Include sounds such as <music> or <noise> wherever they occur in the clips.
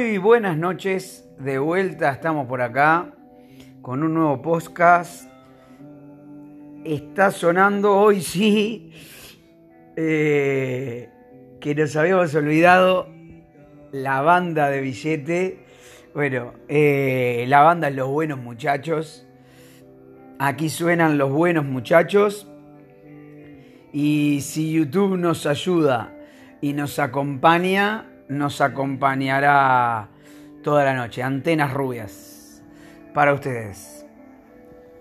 Muy buenas noches, de vuelta estamos por acá con un nuevo podcast. Está sonando hoy <laughs> sí, eh, que nos habíamos olvidado la banda de billete. Bueno, eh, la banda es Los Buenos Muchachos. Aquí suenan Los Buenos Muchachos. Y si YouTube nos ayuda y nos acompaña, nos acompañará toda la noche. Antenas rubias para ustedes.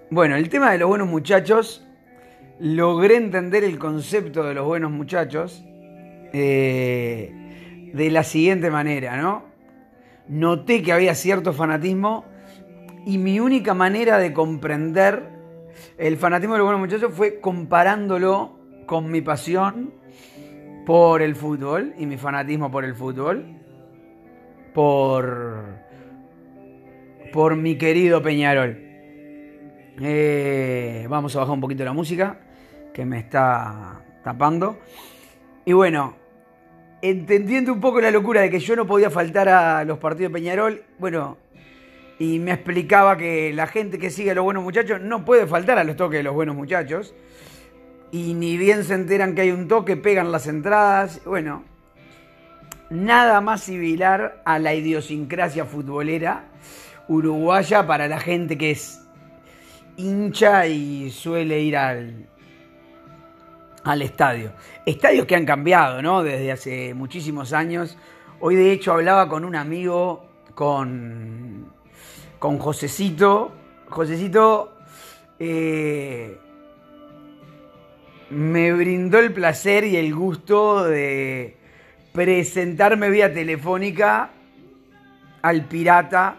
Bueno, el tema de los buenos muchachos, logré entender el concepto de los buenos muchachos eh, de la siguiente manera, ¿no? Noté que había cierto fanatismo y mi única manera de comprender el fanatismo de los buenos muchachos fue comparándolo con mi pasión por el fútbol y mi fanatismo por el fútbol, por, por mi querido Peñarol. Eh, vamos a bajar un poquito la música que me está tapando. Y bueno, entendiendo un poco la locura de que yo no podía faltar a los partidos de Peñarol, bueno, y me explicaba que la gente que sigue a los buenos muchachos no puede faltar a los toques de los buenos muchachos y ni bien se enteran que hay un toque, pegan las entradas. Bueno, nada más similar a la idiosincrasia futbolera uruguaya para la gente que es hincha y suele ir al, al estadio. Estadios que han cambiado, ¿no? Desde hace muchísimos años. Hoy de hecho hablaba con un amigo, con, con Josecito. Josecito... Eh, me brindó el placer y el gusto de presentarme vía telefónica al pirata,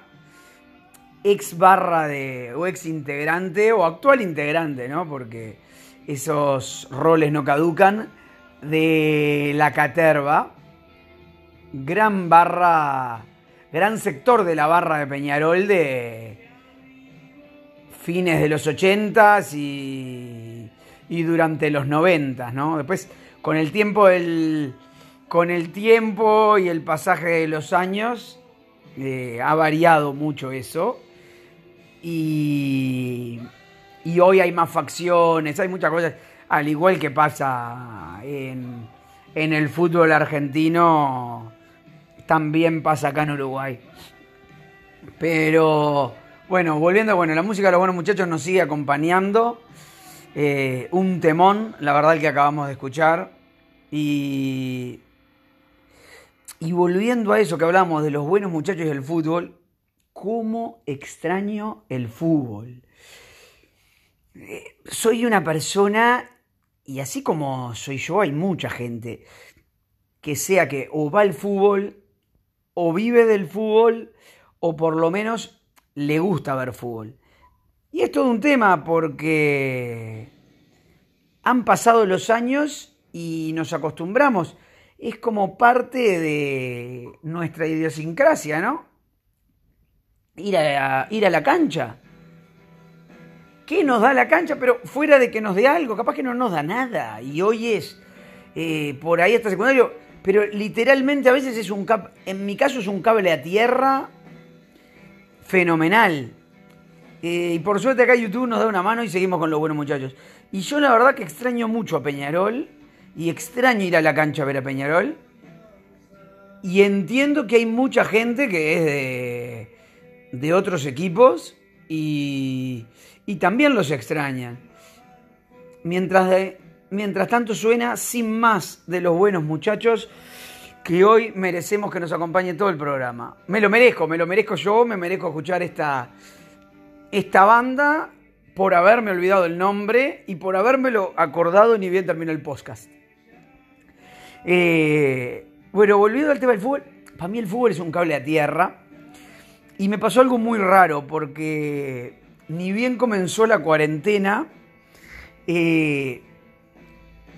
ex barra de, o ex integrante, o actual integrante, ¿no? Porque esos roles no caducan, de la Caterva, gran barra, gran sector de la barra de Peñarol de fines de los ochentas y y durante los 90, ¿no? Después, con el tiempo, el, con el tiempo y el pasaje de los años, eh, ha variado mucho eso. Y, y hoy hay más facciones, hay muchas cosas, al igual que pasa en, en el fútbol argentino, también pasa acá en Uruguay. Pero bueno, volviendo, bueno, la música de los buenos muchachos nos sigue acompañando. Eh, un temón, la verdad, el que acabamos de escuchar. Y, y volviendo a eso que hablamos de los buenos muchachos del fútbol, ¿cómo extraño el fútbol? Eh, soy una persona, y así como soy yo, hay mucha gente que sea que o va al fútbol, o vive del fútbol, o por lo menos le gusta ver fútbol. Y es todo un tema porque han pasado los años y nos acostumbramos. Es como parte de nuestra idiosincrasia, ¿no? Ir a, ir a la cancha. ¿Qué nos da la cancha? Pero fuera de que nos dé algo, capaz que no nos da nada. Y hoy es eh, por ahí hasta secundario. Pero literalmente a veces es un cap en mi caso es un cable a tierra fenomenal. Eh, y por suerte acá YouTube nos da una mano y seguimos con los buenos muchachos. Y yo la verdad que extraño mucho a Peñarol y extraño ir a la cancha a ver a Peñarol. Y entiendo que hay mucha gente que es de, de otros equipos y, y, también los extrañan. Mientras, de, mientras tanto suena sin más de los buenos muchachos que hoy merecemos que nos acompañe todo el programa. Me lo merezco, me lo merezco yo, me merezco escuchar esta esta banda por haberme olvidado el nombre y por habérmelo acordado ni bien terminó el podcast. Eh, bueno, volviendo al tema del fútbol, para mí el fútbol es un cable a tierra y me pasó algo muy raro porque ni bien comenzó la cuarentena, eh,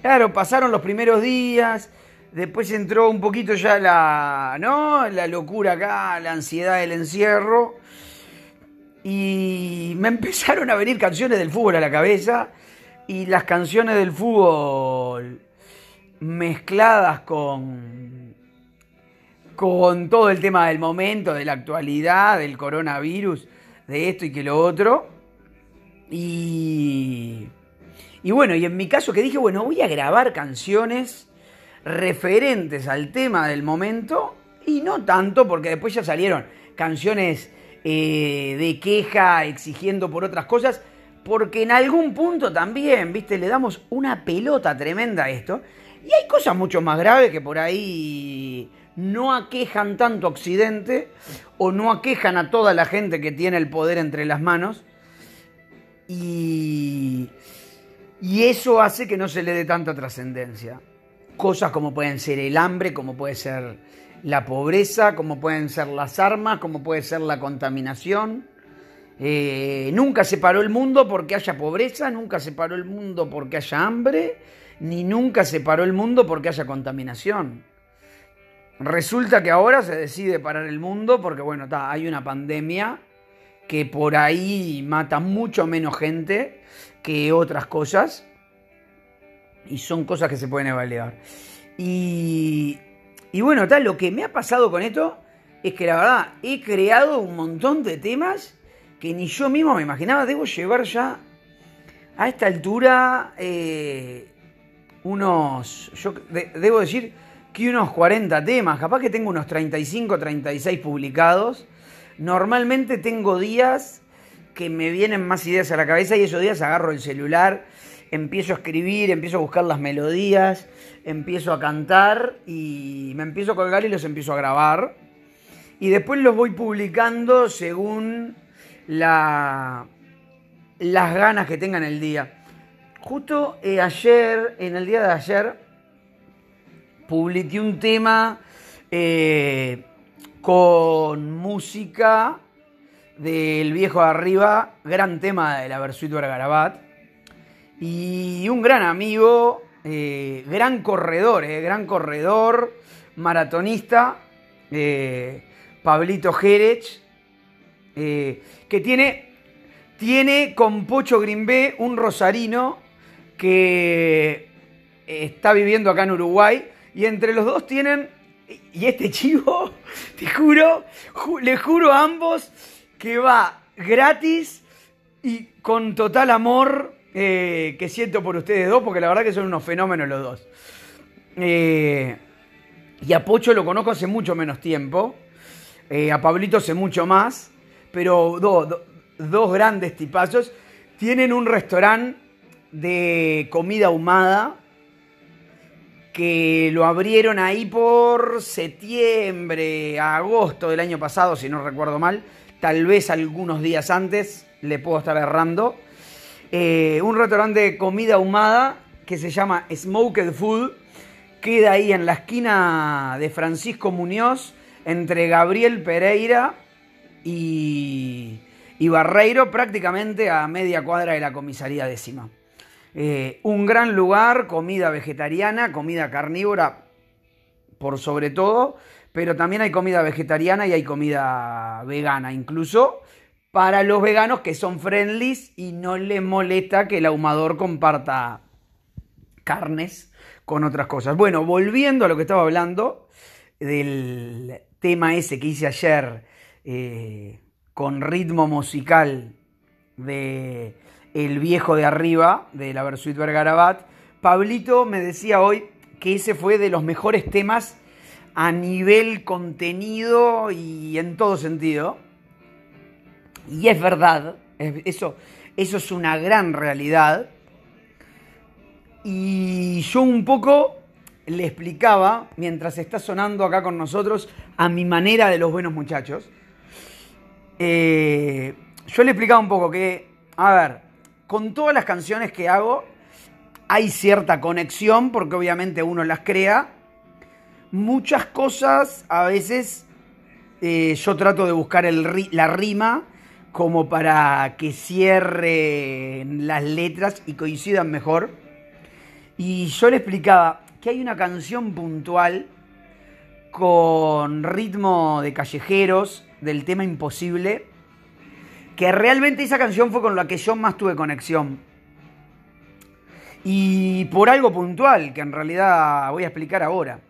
claro, pasaron los primeros días, después entró un poquito ya la, ¿no? la locura acá, la ansiedad del encierro y me empezaron a venir canciones del fútbol a la cabeza y las canciones del fútbol mezcladas con con todo el tema del momento, de la actualidad, del coronavirus, de esto y que lo otro. Y, y bueno, y en mi caso que dije, bueno, voy a grabar canciones referentes al tema del momento y no tanto porque después ya salieron canciones eh, de queja exigiendo por otras cosas, porque en algún punto también, viste, le damos una pelota tremenda a esto y hay cosas mucho más graves que por ahí no aquejan tanto a Occidente o no aquejan a toda la gente que tiene el poder entre las manos. Y, y eso hace que no se le dé tanta trascendencia. Cosas como pueden ser el hambre, como puede ser la pobreza, como pueden ser las armas, como puede ser la contaminación. Eh, nunca se paró el mundo porque haya pobreza, nunca se paró el mundo porque haya hambre, ni nunca se paró el mundo porque haya contaminación. Resulta que ahora se decide parar el mundo porque, bueno, hay una pandemia que por ahí mata mucho menos gente que otras cosas. Y son cosas que se pueden evaluar. Y, y bueno, tal, lo que me ha pasado con esto es que la verdad he creado un montón de temas que ni yo mismo me imaginaba. Debo llevar ya a esta altura eh, unos, yo debo decir, que unos 40 temas, capaz que tengo unos 35, 36 publicados. Normalmente tengo días que me vienen más ideas a la cabeza y esos días agarro el celular, empiezo a escribir, empiezo a buscar las melodías, empiezo a cantar y me empiezo a colgar y los empiezo a grabar. Y después los voy publicando según la, las ganas que tengan el día. Justo eh, ayer, en el día de ayer, publiqué un tema eh, con música del viejo de arriba, gran tema de la Versuit Garabat, y un gran amigo, eh, gran corredor, eh, gran corredor, maratonista, Pablito Jerez, que tiene, tiene con Pocho Grimbé un rosarino que está viviendo acá en Uruguay. Y entre los dos tienen, y este <laughs> chivo, te juro, le juro a ambos que va gratis y con total amor eh, que siento por ustedes dos, porque la verdad que son unos fenómenos los dos. Eh, y a Pocho lo conozco hace mucho menos tiempo, eh, a Pablito hace mucho más, pero dos grandes tipazos. Tienen un restaurante de comida ahumada que lo abrieron ahí por septiembre, agosto del año pasado, si no recuerdo mal, tal vez algunos días antes, le puedo estar errando. Eh, un restaurante de comida ahumada que se llama Smoked Food, queda ahí en la esquina de Francisco Muñoz, entre Gabriel Pereira y, y Barreiro, prácticamente a media cuadra de la comisaría décima. Eh, un gran lugar, comida vegetariana, comida carnívora por sobre todo, pero también hay comida vegetariana y hay comida vegana, incluso para los veganos que son friendlies y no les molesta que el ahumador comparta carnes con otras cosas. Bueno, volviendo a lo que estaba hablando del tema ese que hice ayer eh, con ritmo musical de el viejo de arriba de la Versuit Vergarabat. Pablito me decía hoy que ese fue de los mejores temas a nivel contenido y en todo sentido. Y es verdad, eso, eso es una gran realidad. Y yo un poco le explicaba, mientras está sonando acá con nosotros, a mi manera de los buenos muchachos, eh, yo le explicaba un poco que, a ver, con todas las canciones que hago hay cierta conexión porque obviamente uno las crea. Muchas cosas a veces eh, yo trato de buscar la rima como para que cierren las letras y coincidan mejor. Y yo le explicaba que hay una canción puntual con ritmo de callejeros del tema imposible que realmente esa canción fue con la que yo más tuve conexión. Y por algo puntual, que en realidad voy a explicar ahora.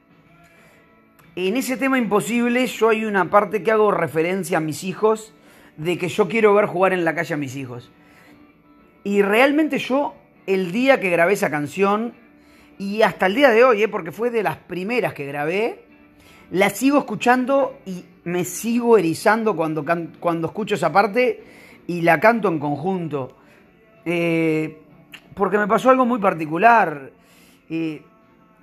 en ese tema imposible yo hay una parte que hago referencia a mis hijos de que yo quiero ver jugar en la calle a mis hijos. Y realmente yo, el día que grabé esa canción, y hasta el día de hoy, ¿eh? porque fue de las primeras que grabé, la sigo escuchando y me sigo erizando cuando, cuando escucho esa parte y la canto en conjunto. Eh, porque me pasó algo muy particular.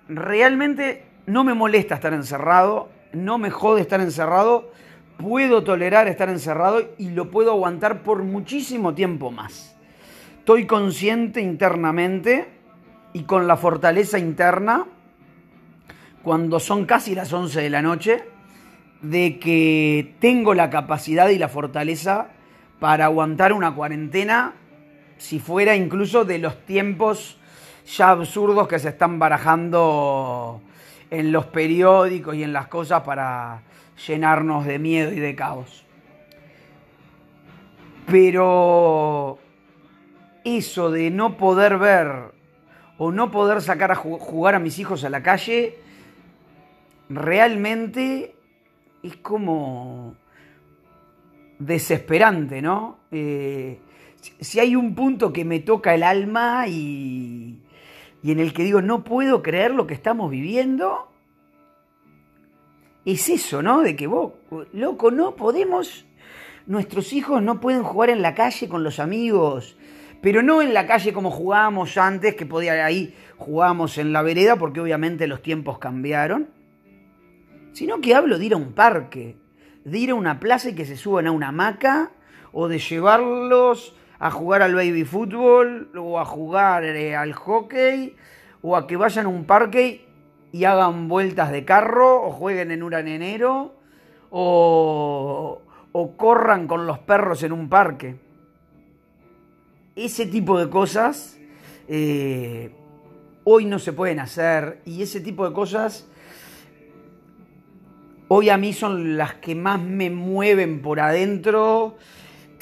Realmente no me molesta estar encerrado, no me jode estar encerrado, puedo tolerar estar encerrado y lo puedo aguantar por muchísimo tiempo más. Estoy consciente internamente y con la fortaleza interna, cuando son casi las 11 de la noche, de que tengo la capacidad y la fortaleza para aguantar una cuarentena si fuera incluso de los tiempos ya absurdos que se están barajando en los periódicos y en las cosas para llenarnos de miedo y de caos. Pero eso de no poder ver o no poder sacar a jugar a mis hijos a la calle, realmente es como desesperante, ¿no? Eh, si hay un punto que me toca el alma y, y en el que digo, no puedo creer lo que estamos viviendo, es eso, ¿no? De que vos, loco, no podemos, nuestros hijos no pueden jugar en la calle con los amigos, pero no en la calle como jugábamos antes, que podía ahí jugábamos en la vereda, porque obviamente los tiempos cambiaron, sino que hablo de ir a un parque, de ir a una plaza y que se suban a una hamaca, o de llevarlos a jugar al baby fútbol o a jugar eh, al hockey o a que vayan a un parque y hagan vueltas de carro o jueguen en enero o, o corran con los perros en un parque. Ese tipo de cosas eh, hoy no se pueden hacer y ese tipo de cosas hoy a mí son las que más me mueven por adentro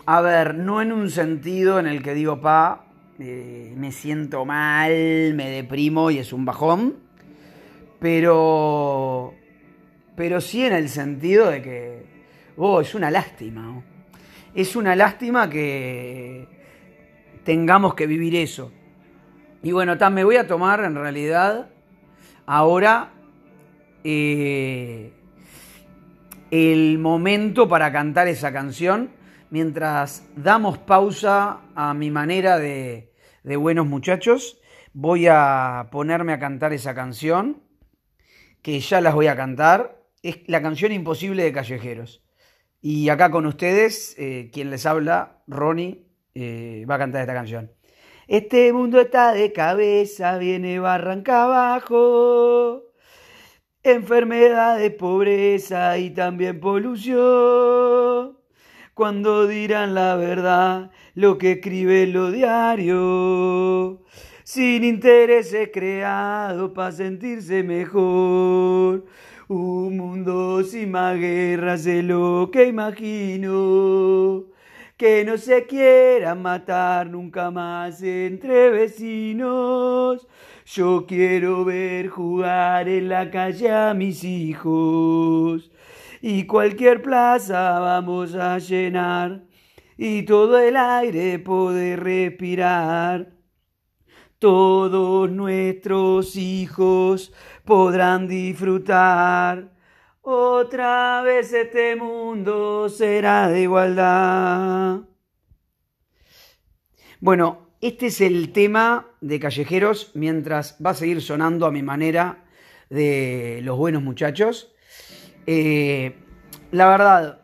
a ver, no en un sentido en el que digo, pa, eh, me siento mal, me deprimo y es un bajón, pero, pero sí en el sentido de que, oh, es una lástima. Es una lástima que tengamos que vivir eso. Y bueno, me voy a tomar en realidad ahora eh, el momento para cantar esa canción mientras damos pausa a mi manera de, buenos muchachos, voy a ponerme a cantar esa canción, que ya las voy a cantar. Es la canción Imposible de Callejeros. Y acá con ustedes, eh, quien les habla, Ronnie, eh, va a cantar esta canción. Este mundo está de cabeza, viene barranca abajo. Enfermedad pobreza y también polución cuando dirán la verdad, lo que escribe lo diario, sin intereses creado para sentirse mejor. Un mundo sin más guerras es lo que imagino. Que no se quieran matar nunca más entre vecinos. Yo quiero ver jugar en la calle a mis hijos y cualquier plaza vamos a llenar y todo el aire poder respirar. Todos nuestros hijos podrán disfrutar. Otra vez este mundo será de igualdad. Bueno, este es el tema de Callejeros mientras va a seguir sonando a mi manera de los buenos muchachos. Eh, la verdad,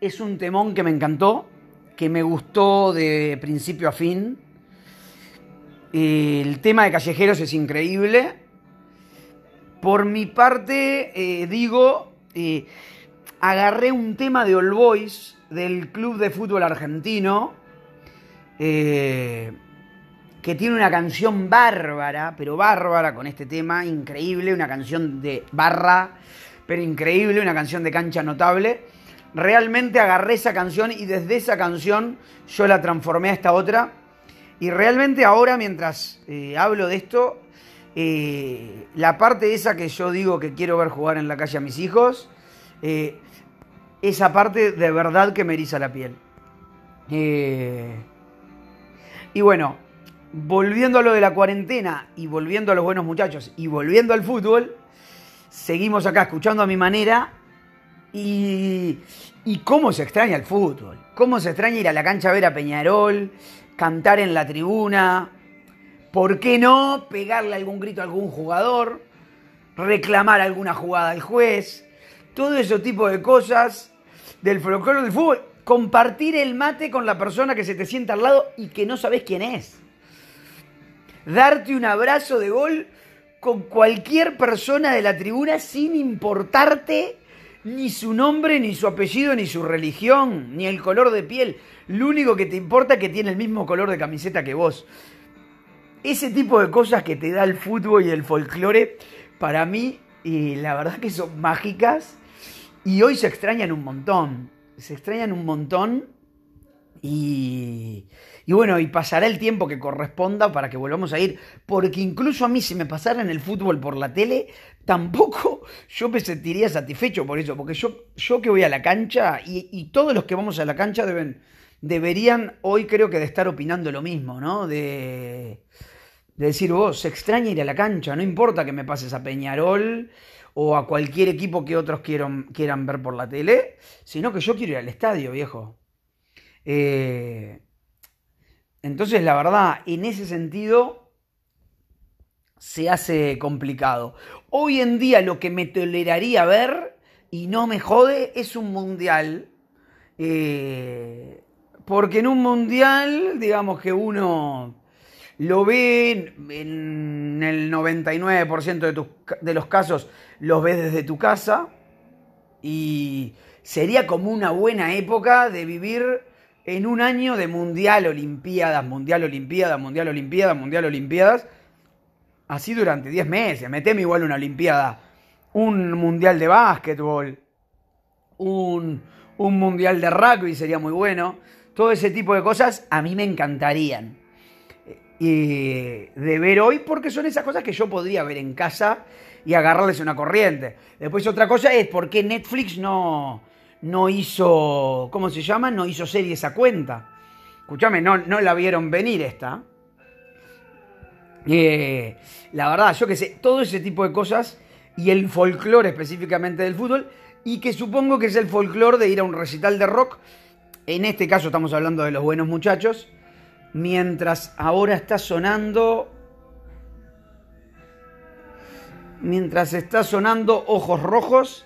es un temón que me encantó, que me gustó de principio a fin. El tema de Callejeros es increíble. Por mi parte, eh, digo, eh, agarré un tema de All Boys del Club de Fútbol Argentino, que tiene una canción bárbara, pero bárbara con este tema, increíble, una canción de barra pero increíble, una canción de cancha notable. Realmente agarré esa canción y desde esa canción yo la transformé a esta otra. Y realmente ahora, mientras eh, hablo de esto, eh, la parte esa que yo digo que quiero ver jugar en la calle a mis hijos, eh, esa parte de verdad que me eriza la piel. Y bueno, volviendo a lo de la cuarentena y volviendo a los buenos muchachos y volviendo al fútbol, seguimos acá escuchando a mi manera y, y cómo se extraña el fútbol, cómo se extraña ir a la cancha a ver a Peñarol, cantar en la tribuna, ¿por qué no pegarle algún grito a algún jugador, reclamar alguna jugada al juez? Todo ese tipo de cosas del folclore del fútbol. Compartir el mate con la persona que se te sienta al lado y que no sabes quién es. Darte un abrazo de gol con cualquier persona de la tribuna sin importarte ni su nombre, ni su apellido, ni su religión, ni el color de piel. Lo único que te importa es que tiene el mismo color de camiseta que vos. Ese tipo de cosas que te da el fútbol y el folclore, para mí, y la verdad que son mágicas. Y hoy se extrañan un montón. Se extrañan un montón. Y, y bueno, y pasará el tiempo que corresponda para que volvamos a ir. Porque incluso a mí, si me pasara en el fútbol por la tele, tampoco <laughs> yo me sentiría satisfecho por eso. Porque yo, yo que voy a la cancha, y, y todos los que vamos a la cancha deben, deberían hoy creo que de estar opinando lo mismo, ¿no? De, de decir, vos, se extraña ir a la cancha, no importa que me pases a Peñarol o a cualquier equipo que otros quieran, quieran ver por la tele, sino que yo quiero ir al estadio, viejo. Eh, entonces, la verdad, en ese sentido, se hace complicado. Hoy en día lo que me toleraría ver, y no me jode, es un mundial. Eh, porque en un mundial, digamos que uno lo ve en el 99% de, tus, de los casos, los ves desde tu casa y sería como una buena época de vivir en un año de mundial, olimpiadas, mundial, olimpiadas, mundial, olimpiadas, mundial, olimpiadas, así durante 10 meses. Meteme igual una olimpiada, un mundial de básquetbol, un, un mundial de rugby sería muy bueno. Todo ese tipo de cosas a mí me encantarían y de ver hoy porque son esas cosas que yo podría ver en casa y agarrarles una corriente. Después otra cosa es por qué Netflix no, no hizo, ¿cómo se llama? No hizo series a cuenta. Escúchame, no, no la vieron venir esta. Eh, la verdad, yo que sé, todo ese tipo de cosas y el folclore específicamente del fútbol y que supongo que es el folclore de ir a un recital de rock. En este caso estamos hablando de los buenos muchachos mientras ahora está sonando... Mientras está sonando Ojos Rojos,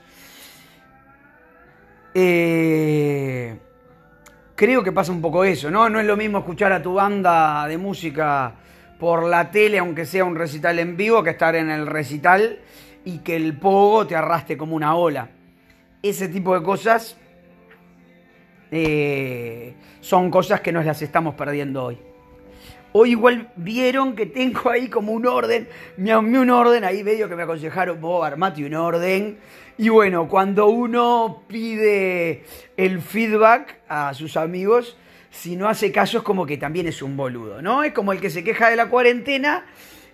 eh, creo que pasa un poco eso, ¿no? No es lo mismo escuchar a tu banda de música por la tele, aunque sea un recital en vivo, que estar en el recital y que el pogo te arrastre como una ola. Ese tipo de cosas eh, son cosas que nos las estamos perdiendo hoy. Hoy igual vieron que tengo ahí como un orden, me un orden, ahí medio que me aconsejaron, vos armate un orden. Y bueno, cuando uno pide el feedback a sus amigos, si no hace caso es como que también es un boludo, ¿no? Es como el que se queja de la cuarentena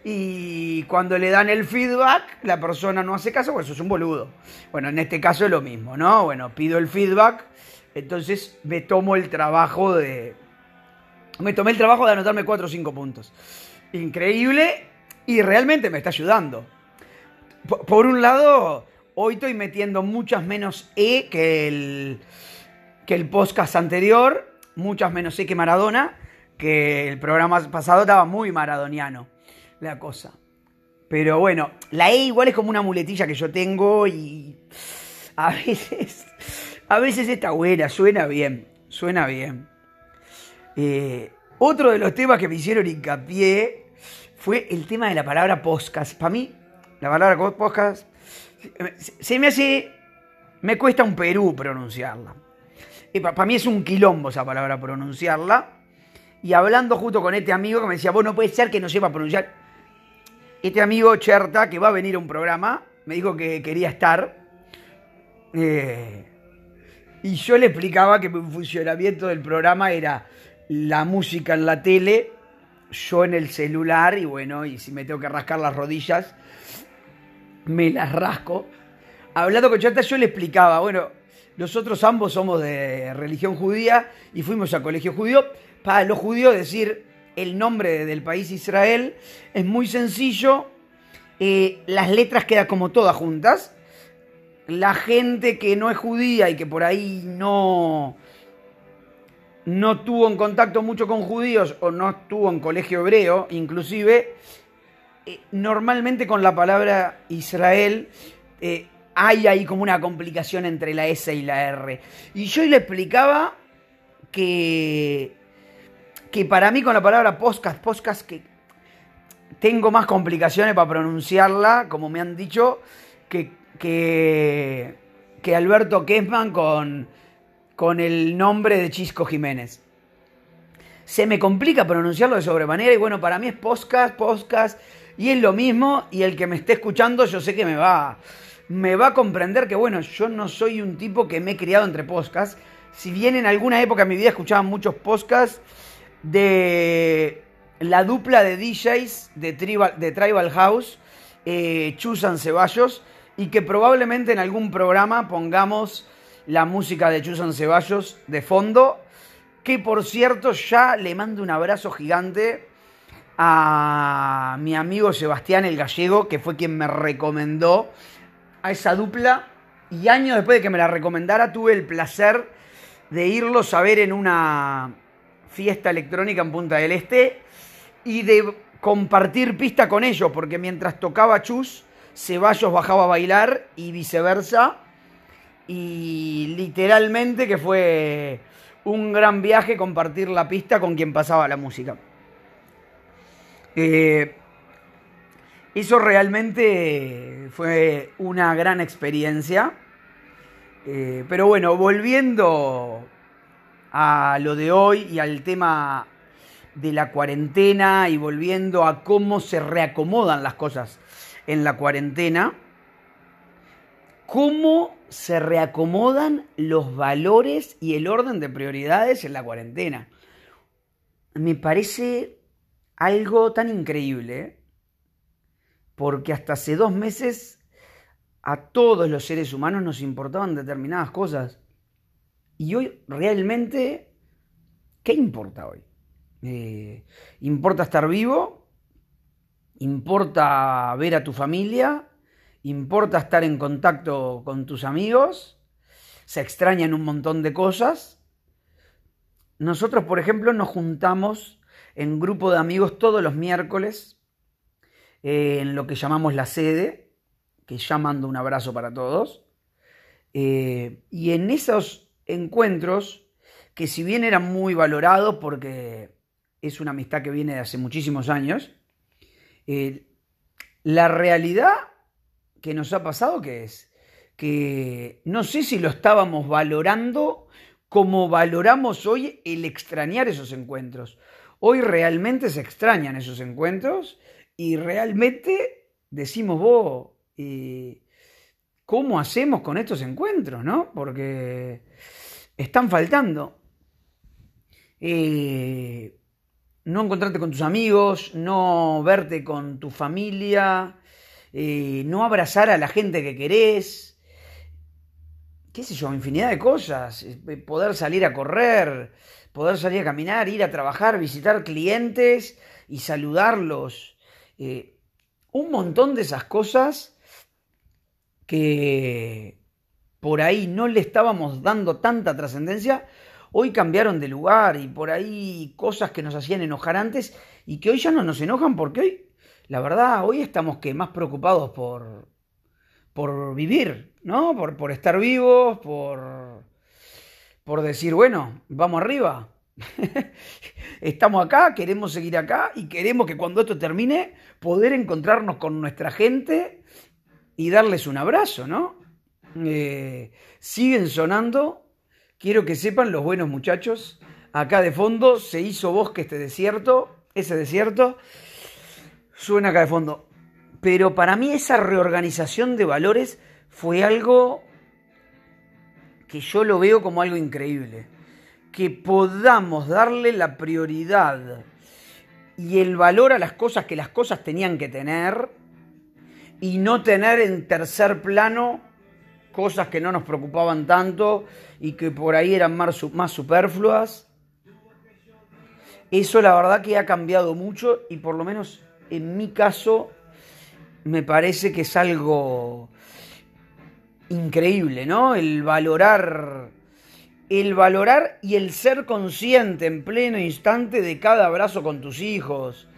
y cuando le dan el feedback, la persona no hace caso, pues eso es un boludo. Bueno, en este caso es lo mismo, ¿no? Bueno, pido el feedback entonces me tomo el trabajo de... Me tomé el trabajo de anotarme 4 o 5 puntos. Increíble y realmente me está ayudando. Por un lado, hoy estoy metiendo muchas menos E que el, que el podcast anterior, muchas menos E que Maradona, que el programa pasado estaba muy maradoniano la cosa. Pero bueno, la E igual es como una muletilla que yo tengo y <laughs> a veces a veces está buena, suena bien, suena bien. Eh, otro de los temas que me hicieron hincapié fue el tema de la palabra podcast. Para mí, la palabra podcast se me hace, me cuesta un Perú pronunciarla. Para mí es un quilombo esa palabra pronunciarla. Y hablando justo con este amigo que me decía, vos no puede ser que no sepa pronunciar. Este amigo Cherta, que va a venir a un programa, me dijo que quería estar. Eh, y yo le explicaba que mi funcionamiento del programa era la música en la tele, yo en el celular y bueno, y si me tengo que rascar las rodillas, me las rasco. Hablando con Chata, yo le explicaba, bueno, nosotros ambos somos de religión judía y fuimos a colegio judío. Para los judíos decir el nombre del país Israel es muy sencillo. Eh, las letras quedan como todas juntas. La gente que no es judía y que por ahí no, no tuvo en contacto mucho con judíos o no estuvo en colegio hebreo, inclusive, eh, normalmente con la palabra Israel eh, hay ahí como una complicación entre la S y la R. Y yo le explicaba que, que para mí con la palabra podcast, podcast que tengo más complicaciones para pronunciarla, como me han dicho, que, que, que Alberto Kessman con con el nombre de Chisco Jiménez. Se me complica pronunciarlo de sobremanera y bueno, para mí es podcast, podcast y es lo mismo y el que me esté escuchando yo sé que me va, me va a comprender que bueno, yo no soy un tipo que me he criado entre podcasts. Si bien en alguna época de mi vida escuchaba muchos podcasts de la dupla de DJs de Tribal, de Tribal House, eh, Chusan Ceballos, y que probablemente en algún programa pongamos la música de Chusan Ceballos de fondo, que por cierto ya le mando un abrazo gigante a mi amigo Sebastián el Gallego, que fue quien me recomendó a esa dupla. Y años después de que me la recomendara, tuve el placer de irlos a ver en una fiesta electrónica en Punta del Este y de compartir pista con ellos, porque mientras tocaba Chus, Ceballos bajaba a bailar y viceversa y literalmente que fue un gran viaje compartir la pista con quien pasaba la música. Eh, eso realmente fue una gran experiencia. Eh, pero bueno, volviendo a lo de hoy y al tema de la cuarentena y volviendo a cómo se reacomodan las cosas en la cuarentena, cómo se reacomodan los valores y el orden de prioridades en la cuarentena. Me parece algo tan increíble, porque hasta hace dos meses a todos los seres humanos nos importaban determinadas cosas. Y hoy realmente, ¿qué importa hoy? Eh, ¿Importa estar vivo? ¿Importa ver a tu familia? importa estar en contacto con tus amigos, se extrañan un montón de cosas. Nosotros, por ejemplo, nos juntamos en grupo de amigos todos los miércoles eh, en lo que llamamos la sede, que ya mando un abrazo para todos. Eh, y en esos encuentros, que si bien eran muy valorados porque es una amistad que viene de hace muchísimos años, eh, la realidad que nos ha pasado, que es que no sé si lo estábamos valorando como valoramos hoy el extrañar esos encuentros. Hoy realmente se extrañan esos encuentros y realmente decimos vos, ¿cómo hacemos con estos encuentros? ¿no? Porque están faltando. Eh, no encontrarte con tus amigos, no verte con tu familia, eh, no abrazar a la gente que querés, qué sé yo, infinidad de cosas, eh, poder salir a correr, poder salir a caminar, ir a trabajar, visitar clientes y saludarlos. Eh, un montón de esas cosas que por ahí no le estábamos dando tanta trascendencia, hoy cambiaron de lugar y por ahí cosas que nos hacían enojar antes y que hoy ya no nos enojan porque hoy la verdad, hoy estamos que más preocupados por, por vivir, ¿no? Por, por estar vivos, por, por decir, bueno, vamos arriba. <laughs> estamos acá, queremos seguir acá y queremos que cuando esto termine poder encontrarnos con nuestra gente y darles un abrazo, ¿no? Eh, siguen sonando, quiero que sepan los buenos muchachos, acá de fondo se hizo bosque este desierto, ese desierto, suena acá de fondo. Pero para mí esa reorganización de valores fue algo que yo lo veo como algo increíble. Que podamos darle la prioridad y el valor a las cosas que las cosas tenían que tener y no tener en tercer plano cosas que no nos preocupaban tanto y que por ahí eran más, superfluas. Eso la verdad que ha cambiado mucho y por lo menos en mi caso me parece que es algo increíble, ¿no? El valorar el valorar y el ser consciente en pleno instante de cada abrazo con tus hijos.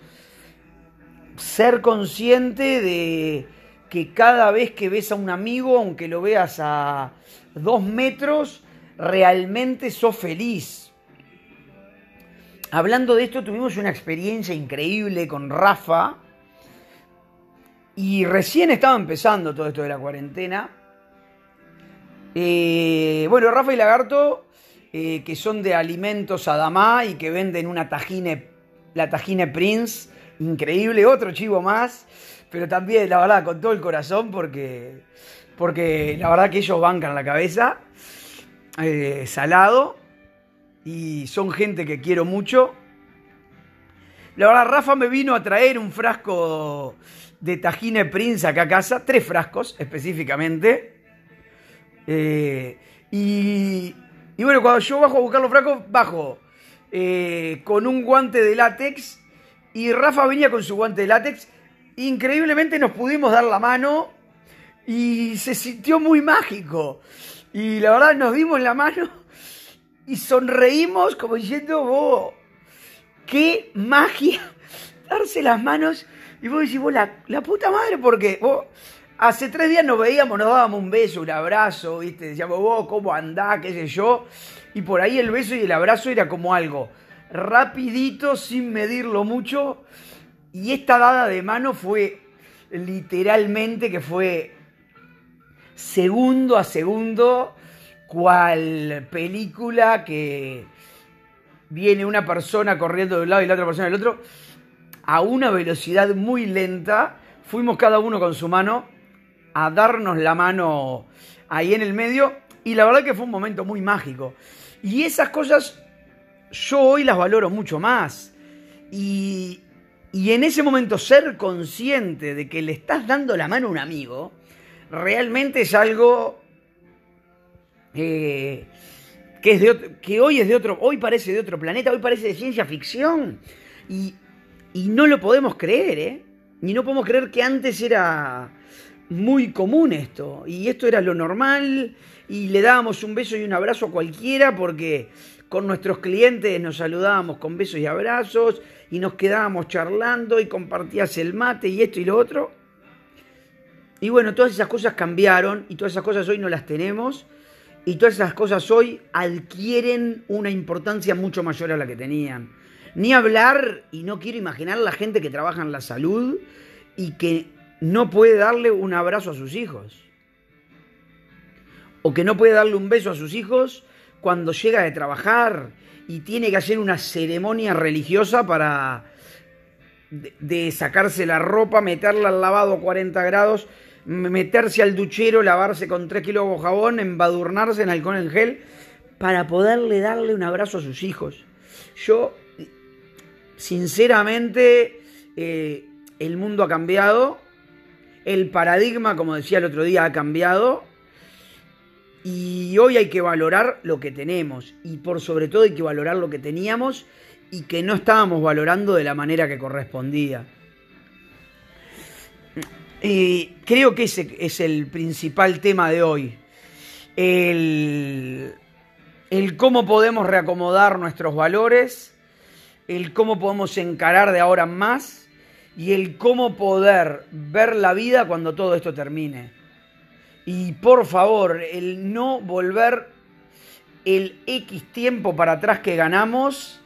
Ser consciente de que cada vez que ves a un amigo, aunque lo veas a dos metros, realmente sos feliz. Hablando de esto, tuvimos una experiencia increíble con Rafa. Y recién estaba empezando todo esto de la cuarentena. Eh, bueno, Rafa y Lagarto, eh, que son de alimentos Adamá y que venden una tajine, la tajine Prince, increíble, otro chivo más, pero también, la verdad, con todo el corazón, porque, porque la verdad que ellos bancan la cabeza, eh, salado, y son gente que quiero mucho. La verdad, Rafa me vino a traer un frasco de tajine Prince acá a casa, tres frascos específicamente. Eh, y, bueno, cuando yo bajo a buscar los frascos, bajo eh, con un guante de látex y Rafa venía con su guante de látex. Increíblemente nos pudimos dar la mano y se sintió muy mágico. Y la verdad nos dimos la mano y sonreímos como diciendo, oh, qué magia <laughs> darse las manos. Y vos decís, vos, la, la puta madre, porque vos Hace tres días nos veíamos, nos dábamos un beso, un abrazo, ¿viste? Decíamos, vos, ¿cómo andás? ¿Qué sé yo? Y por ahí el beso y el abrazo era como algo rapidito, sin medirlo mucho. Y esta dada de mano fue literalmente que fue segundo a segundo, cual película que viene una persona corriendo de un lado y la otra persona del otro, a una velocidad muy lenta. Fuimos cada uno con su mano a darnos la mano ahí en el medio y la verdad que fue un momento muy mágico. Y esas cosas yo hoy las valoro mucho más. Y, y en ese momento ser consciente de que le estás dando la mano a un amigo, realmente es algo eh, que, es de que hoy es de otro, hoy parece de otro planeta, hoy parece de ciencia ficción. Y, y no lo podemos creer, ¿eh? Ni no podemos creer que antes era muy común esto. Y esto era lo normal. Y le dábamos un beso y un abrazo a cualquiera porque con nuestros clientes nos saludábamos con besos y abrazos y nos quedábamos charlando y compartías el mate y esto y lo otro. Y bueno, todas esas cosas cambiaron y todas esas cosas hoy no las tenemos y todas esas cosas hoy adquieren una importancia mucho mayor a la que tenían. Ni hablar, y no quiero imaginar la gente que trabaja en la salud y que no puede darle un abrazo a sus hijos. O que no puede darle un beso a sus hijos cuando llega de trabajar y tiene que hacer una ceremonia religiosa para de, sacarse la ropa, meterla al lavado a 40 grados, meterse al duchero, lavarse con 3 kilos de jabón, embadurnarse en alcohol en gel, para poderle darle un abrazo a sus hijos. Yo, sinceramente, eh, el mundo ha cambiado el paradigma, como decía el otro día, ha cambiado. Y hoy hay que valorar lo que tenemos. Y por sobre todo hay que valorar lo que teníamos y que no estábamos valorando de la manera que correspondía. Y creo que ese es el principal tema de hoy. El, el cómo podemos reacomodar nuestros valores, el cómo podemos encarar de ahora en más y el cómo poder ver la vida cuando todo esto termine. Y por favor, el no volver el X tiempo para atrás que ganamos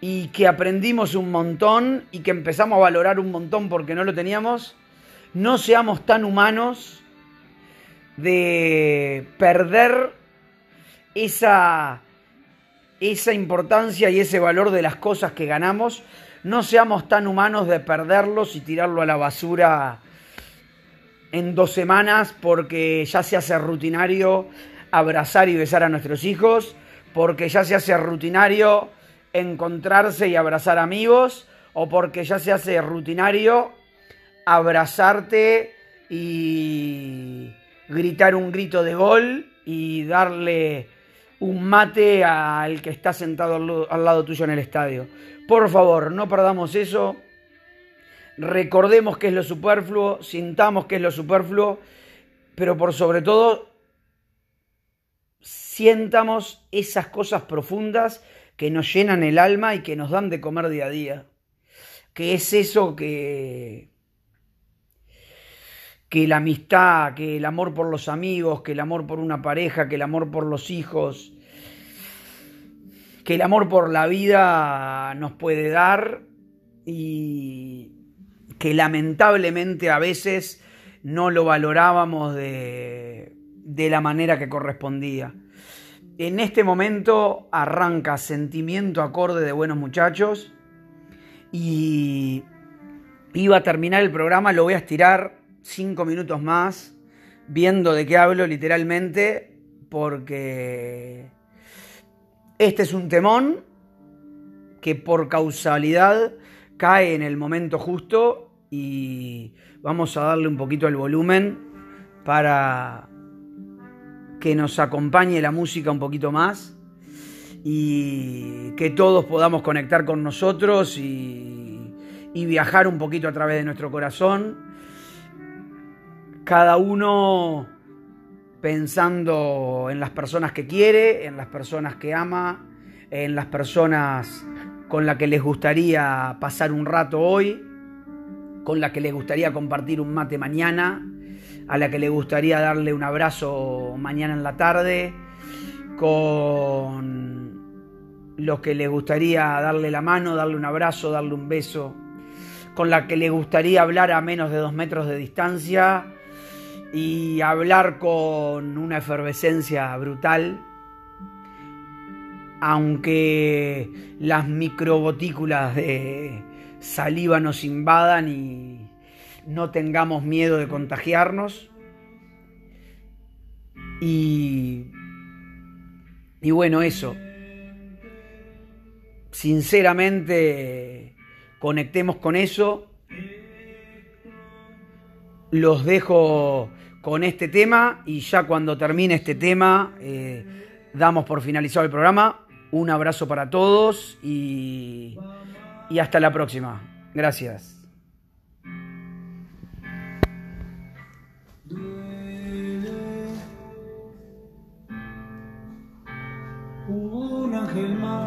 y que aprendimos un montón y que empezamos a valorar un montón porque no lo teníamos, no seamos tan humanos de perder esa, esa importancia y ese valor de las cosas que ganamos. No seamos tan humanos de perderlos y tirarlo a la basura en dos semanas porque ya se hace rutinario abrazar y besar a nuestros hijos, porque ya se hace rutinario encontrarse y abrazar amigos, o porque ya se hace rutinario abrazarte y gritar un grito de gol y darle un mate al que está sentado al lado tuyo en el estadio. Por favor, no perdamos eso. Recordemos que es lo superfluo, sintamos que es lo superfluo, pero por sobre todo sientamos esas cosas profundas que nos llenan el alma y que nos dan de comer día a día. Que es eso que, que la amistad, que el amor por los amigos, que el amor por una pareja, que el amor por los hijos, que el amor por la vida nos puede dar y que lamentablemente a veces no lo valorábamos de, de la manera que correspondía. En este momento arranca sentimiento acorde de buenos muchachos y iba a terminar el programa, lo voy a estirar cinco minutos más viendo de qué hablo literalmente, porque este es un temón que por causalidad cae en el momento justo y vamos a darle un poquito el volumen para que nos acompañe la música un poquito más y que todos podamos conectar con nosotros y, y viajar un poquito a través de nuestro corazón. Cada uno pensando en las personas que quiere, en las personas que ama, en las personas con las que les gustaría pasar un rato hoy, con las que les gustaría compartir un mate mañana, a la que le gustaría darle un abrazo mañana en la tarde, con los que le gustaría darle la mano, darle un abrazo, darle un beso, con la que le gustaría hablar a menos de dos metros de distancia y hablar con una efervescencia brutal, aunque las microbotículas de saliva nos invadan y no tengamos miedo de contagiarnos. Y, y bueno, eso. Sinceramente, conectemos con eso. Los dejo con este tema y ya cuando termine este tema eh, damos por finalizado el programa. Un abrazo para todos y, y hasta la próxima. Gracias. Un ángel más.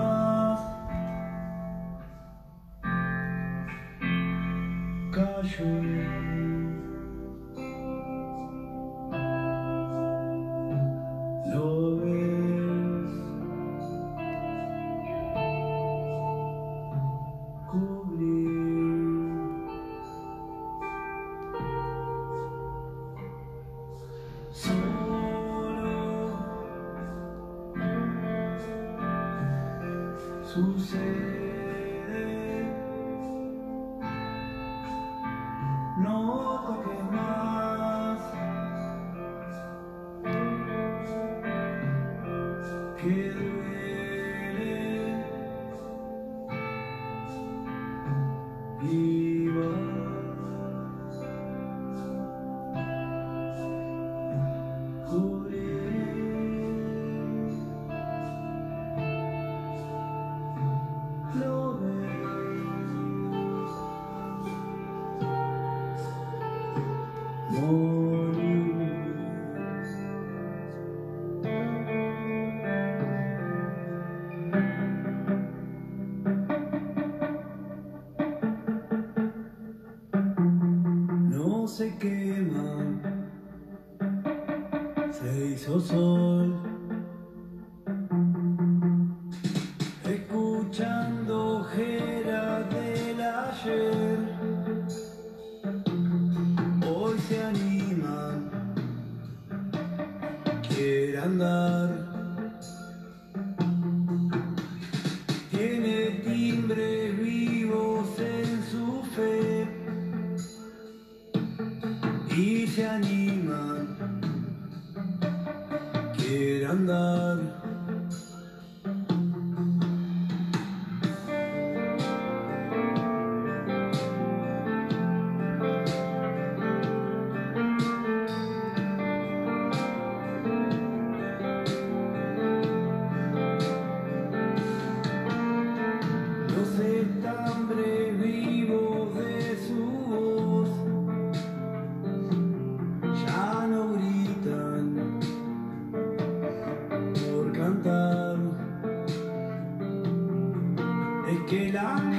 se quema, se hizo sol. Que el